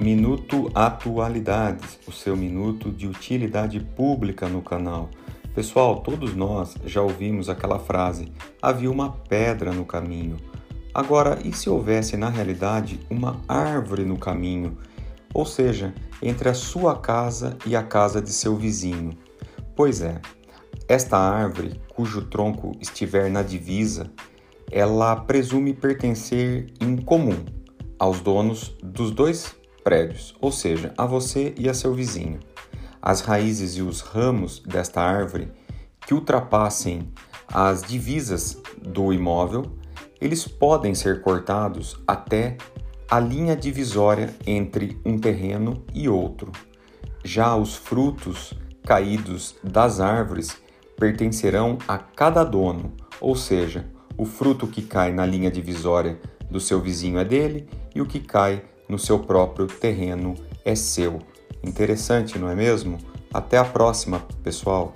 Minuto Atualidades, o seu minuto de utilidade pública no canal. Pessoal, todos nós já ouvimos aquela frase: havia uma pedra no caminho. Agora, e se houvesse na realidade uma árvore no caminho, ou seja, entre a sua casa e a casa de seu vizinho? Pois é, esta árvore, cujo tronco estiver na divisa, ela presume pertencer em comum aos donos dos dois prédios, ou seja, a você e a seu vizinho. As raízes e os ramos desta árvore que ultrapassem as divisas do imóvel, eles podem ser cortados até a linha divisória entre um terreno e outro. Já os frutos caídos das árvores pertencerão a cada dono, ou seja, o fruto que cai na linha divisória do seu vizinho é dele e o que cai no seu próprio terreno é seu. Interessante, não é mesmo? Até a próxima, pessoal!